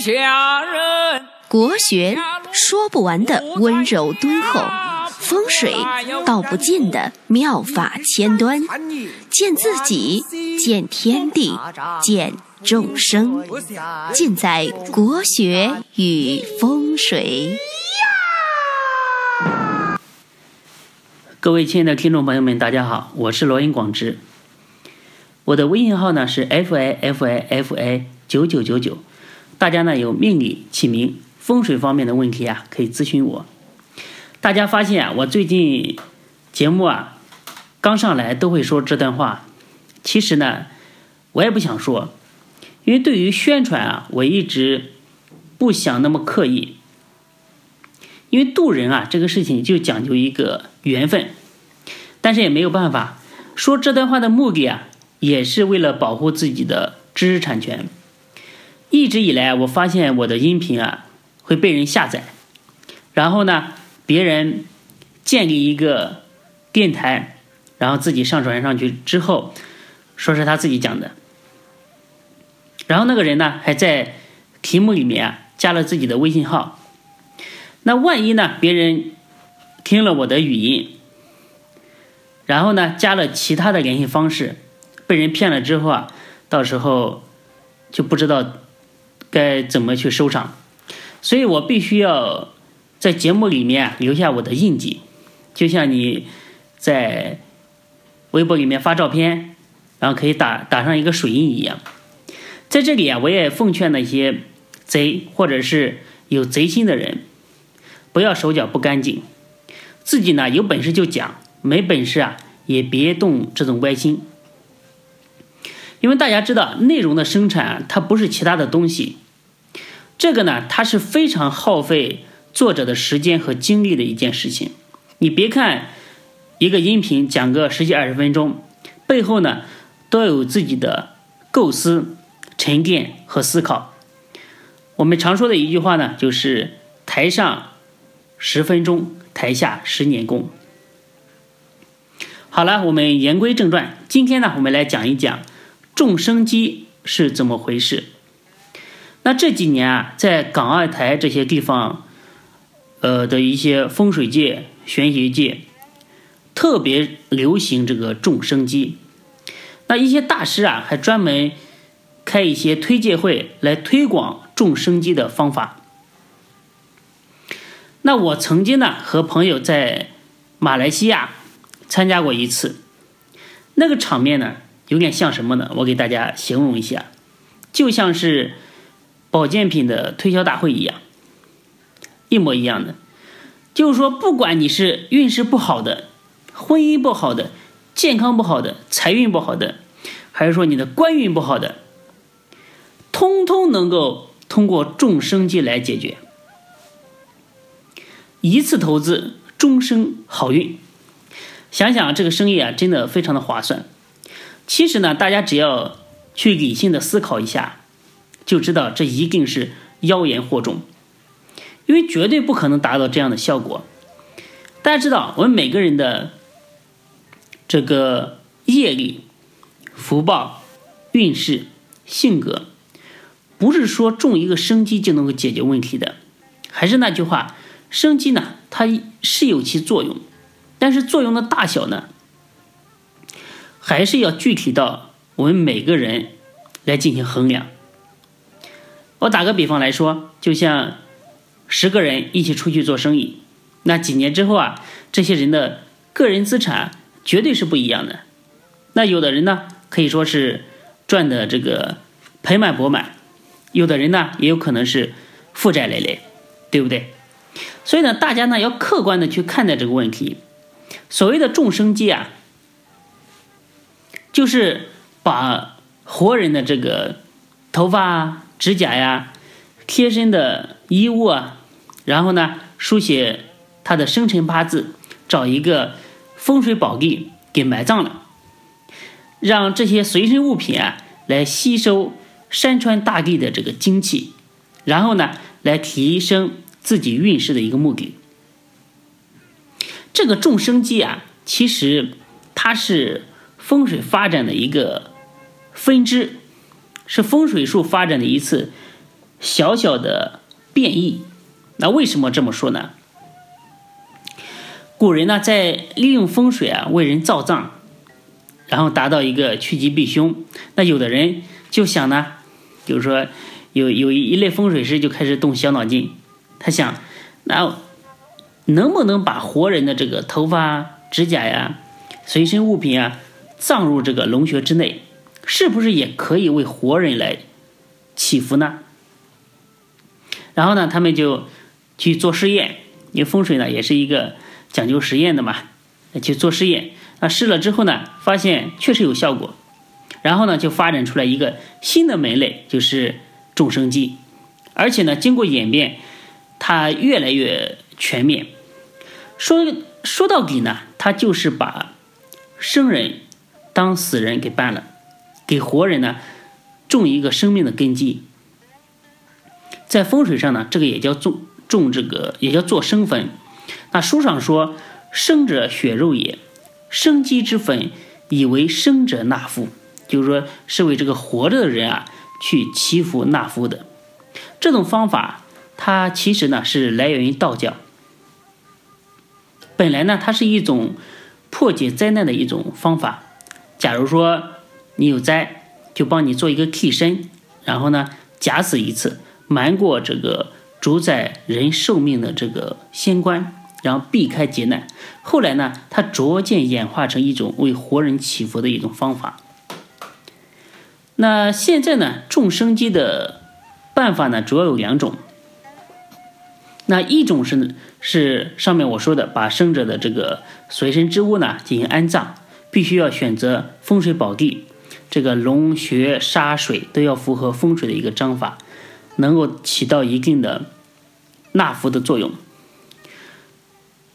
下人。国学说不完的温柔敦厚，风水道不尽的妙法千端，见自己，见天地，见众生，尽在国学与风水。各位亲爱的听众朋友们，大家好，我是罗云广之。我的微信号呢是 f i f i f i 九九九九，大家呢有命理、起名、风水方面的问题啊，可以咨询我。大家发现啊，我最近节目啊刚上来都会说这段话，其实呢我也不想说，因为对于宣传啊，我一直不想那么刻意。因为渡人啊，这个事情就讲究一个缘分，但是也没有办法说这段话的目的啊，也是为了保护自己的知识产权。一直以来，我发现我的音频啊会被人下载，然后呢，别人建立一个电台，然后自己上传上去之后，说是他自己讲的，然后那个人呢还在题目里面啊加了自己的微信号。那万一呢？别人听了我的语音，然后呢加了其他的联系方式，被人骗了之后啊，到时候就不知道该怎么去收场。所以我必须要在节目里面留下我的印记，就像你在微博里面发照片，然后可以打打上一个水印一样。在这里啊，我也奉劝那些贼或者是有贼心的人。不要手脚不干净，自己呢有本事就讲，没本事啊也别动这种歪心。因为大家知道，内容的生产它不是其他的东西，这个呢它是非常耗费作者的时间和精力的一件事情。你别看一个音频讲个十几二十分钟，背后呢都有自己的构思、沉淀和思考。我们常说的一句话呢，就是台上。十分钟，台下十年功。好了，我们言归正传。今天呢，我们来讲一讲众生机是怎么回事。那这几年啊，在港澳台这些地方，呃的一些风水界、玄学界，特别流行这个众生机。那一些大师啊，还专门开一些推介会来推广众生机的方法。那我曾经呢和朋友在马来西亚参加过一次，那个场面呢有点像什么呢？我给大家形容一下，就像是保健品的推销大会一样，一模一样的。就是说，不管你是运势不好的、婚姻不好的、健康不好的、财运不好的，还是说你的官运不好的，通通能够通过众生机来解决。一次投资，终生好运。想想这个生意啊，真的非常的划算。其实呢，大家只要去理性的思考一下，就知道这一定是妖言惑众，因为绝对不可能达到这样的效果。大家知道，我们每个人的这个业力、福报、运势、性格，不是说种一个生机就能够解决问题的。还是那句话。生机呢，它是有其作用，但是作用的大小呢，还是要具体到我们每个人来进行衡量。我打个比方来说，就像十个人一起出去做生意，那几年之后啊，这些人的个人资产绝对是不一样的。那有的人呢，可以说是赚的这个盆满钵满，有的人呢，也有可能是负债累累，对不对？所以呢，大家呢要客观的去看待这个问题。所谓的众生机啊，就是把活人的这个头发啊、指甲呀、贴身的衣物啊，然后呢书写他的生辰八字，找一个风水宝地给埋葬了，让这些随身物品啊来吸收山川大地的这个精气，然后呢来提升。自己运势的一个目的，这个众生机啊，其实它是风水发展的一个分支，是风水术发展的一次小小的变异。那为什么这么说呢？古人呢在利用风水啊为人造葬，然后达到一个趋吉避凶。那有的人就想呢，就是说有有一类风水师就开始动小脑筋，他想，那能不能把活人的这个头发、指甲呀、随身物品啊葬入这个龙穴之内？是不是也可以为活人来祈福呢？然后呢，他们就去做试验，因为风水呢也是一个讲究实验的嘛，去做试验。那试了之后呢，发现确实有效果。然后呢，就发展出来一个新的门类，就是种生基。而且呢，经过演变，它越来越全面。说说到底呢，它就是把生人当死人给办了。给活人呢种一个生命的根基，在风水上呢，这个也叫种种这个也叫做生坟。那书上说，生者血肉也，生机之坟，以为生者纳福，就是说是为这个活着的人啊去祈福纳福的。这种方法，它其实呢是来源于道教。本来呢，它是一种破解灾难的一种方法。假如说。你有灾，就帮你做一个替身，然后呢，假死一次，瞒过这个主宰人寿命的这个仙官，然后避开劫难。后来呢，它逐渐演化成一种为活人祈福的一种方法。那现在呢，种生机的办法呢，主要有两种。那一种是是上面我说的，把生者的这个随身之物呢进行安葬，必须要选择风水宝地。这个龙穴沙水都要符合风水的一个章法，能够起到一定的纳福的作用。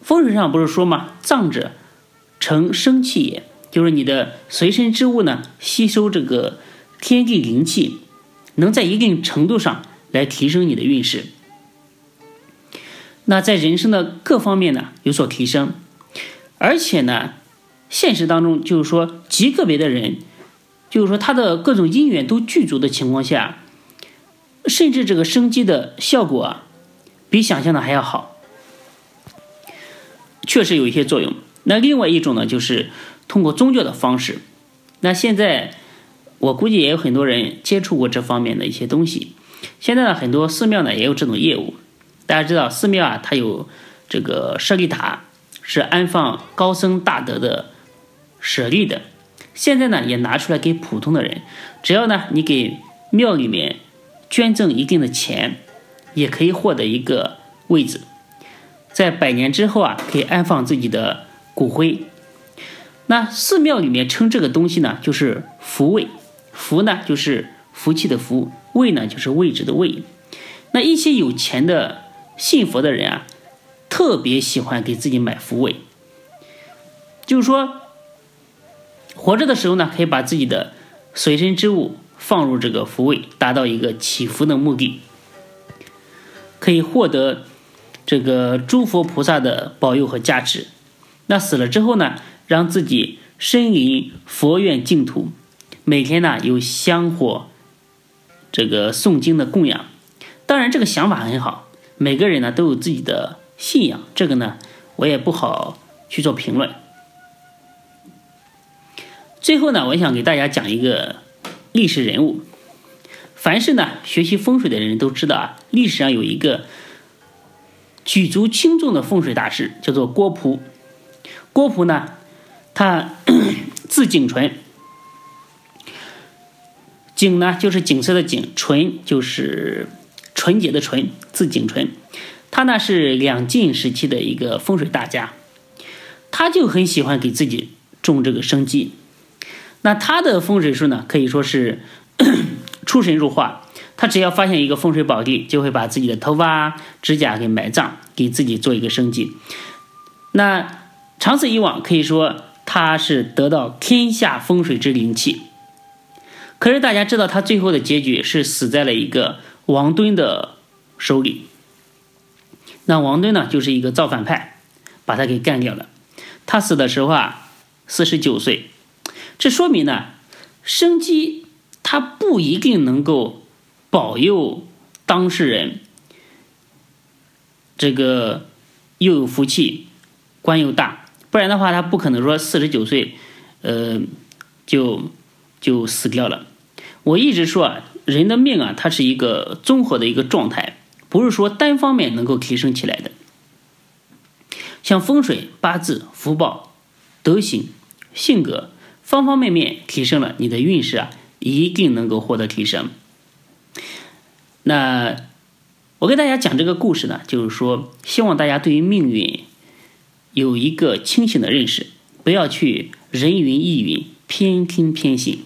风水上不是说吗？藏者成生气也，就是你的随身之物呢，吸收这个天地灵气，能在一定程度上来提升你的运势。那在人生的各方面呢有所提升，而且呢，现实当中就是说极个别的人。就是说，他的各种因缘都具足的情况下，甚至这个生机的效果啊，比想象的还要好，确实有一些作用。那另外一种呢，就是通过宗教的方式。那现在我估计也有很多人接触过这方面的一些东西。现在呢，很多寺庙呢也有这种业务。大家知道，寺庙啊，它有这个舍利塔，是安放高僧大德的舍利的。现在呢，也拿出来给普通的人，只要呢你给庙里面捐赠一定的钱，也可以获得一个位置，在百年之后啊，可以安放自己的骨灰。那寺庙里面称这个东西呢，就是福位，福呢就是福气的福，位呢就是位置的位。那一些有钱的信佛的人啊，特别喜欢给自己买福位，就是说。活着的时候呢，可以把自己的随身之物放入这个福位，达到一个祈福的目的，可以获得这个诸佛菩萨的保佑和加持。那死了之后呢，让自己身临佛院净土，每天呢有香火这个诵经的供养。当然，这个想法很好，每个人呢都有自己的信仰，这个呢我也不好去做评论。最后呢，我想给大家讲一个历史人物。凡是呢学习风水的人都知道啊，历史上有一个举足轻重的风水大师，叫做郭璞。郭璞呢，他 字景纯，景呢就是景色的景，纯就是纯洁的纯，字景纯。他呢是两晋时期的一个风水大家，他就很喜欢给自己种这个生机。那他的风水术呢，可以说是 出神入化。他只要发现一个风水宝地，就会把自己的头发、指甲给埋葬，给自己做一个生计。那长此以往，可以说他是得到天下风水之灵气。可是大家知道，他最后的结局是死在了一个王敦的手里。那王敦呢，就是一个造反派，把他给干掉了。他死的时候啊，四十九岁。这说明呢，生机它不一定能够保佑当事人这个又有福气，官又大，不然的话他不可能说四十九岁，呃，就就死掉了。我一直说啊，人的命啊，它是一个综合的一个状态，不是说单方面能够提升起来的。像风水、八字、福报、德行、性格，方方面面提升了，你的运势啊，一定能够获得提升。那我给大家讲这个故事呢，就是说，希望大家对于命运有一个清醒的认识，不要去人云亦云、偏听偏信。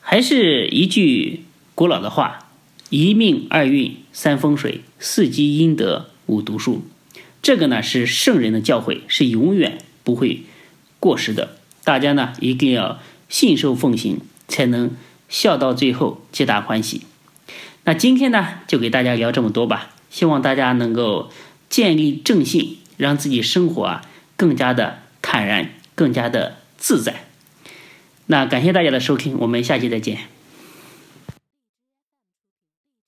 还是一句古老的话：一命二运三风水四积阴德五读书。这个呢是圣人的教诲，是永远不会过时的。大家呢一定要信受奉行，才能笑到最后，皆大欢喜。那今天呢就给大家聊这么多吧，希望大家能够建立正信，让自己生活啊更加的坦然，更加的自在。那感谢大家的收听，我们下期再见。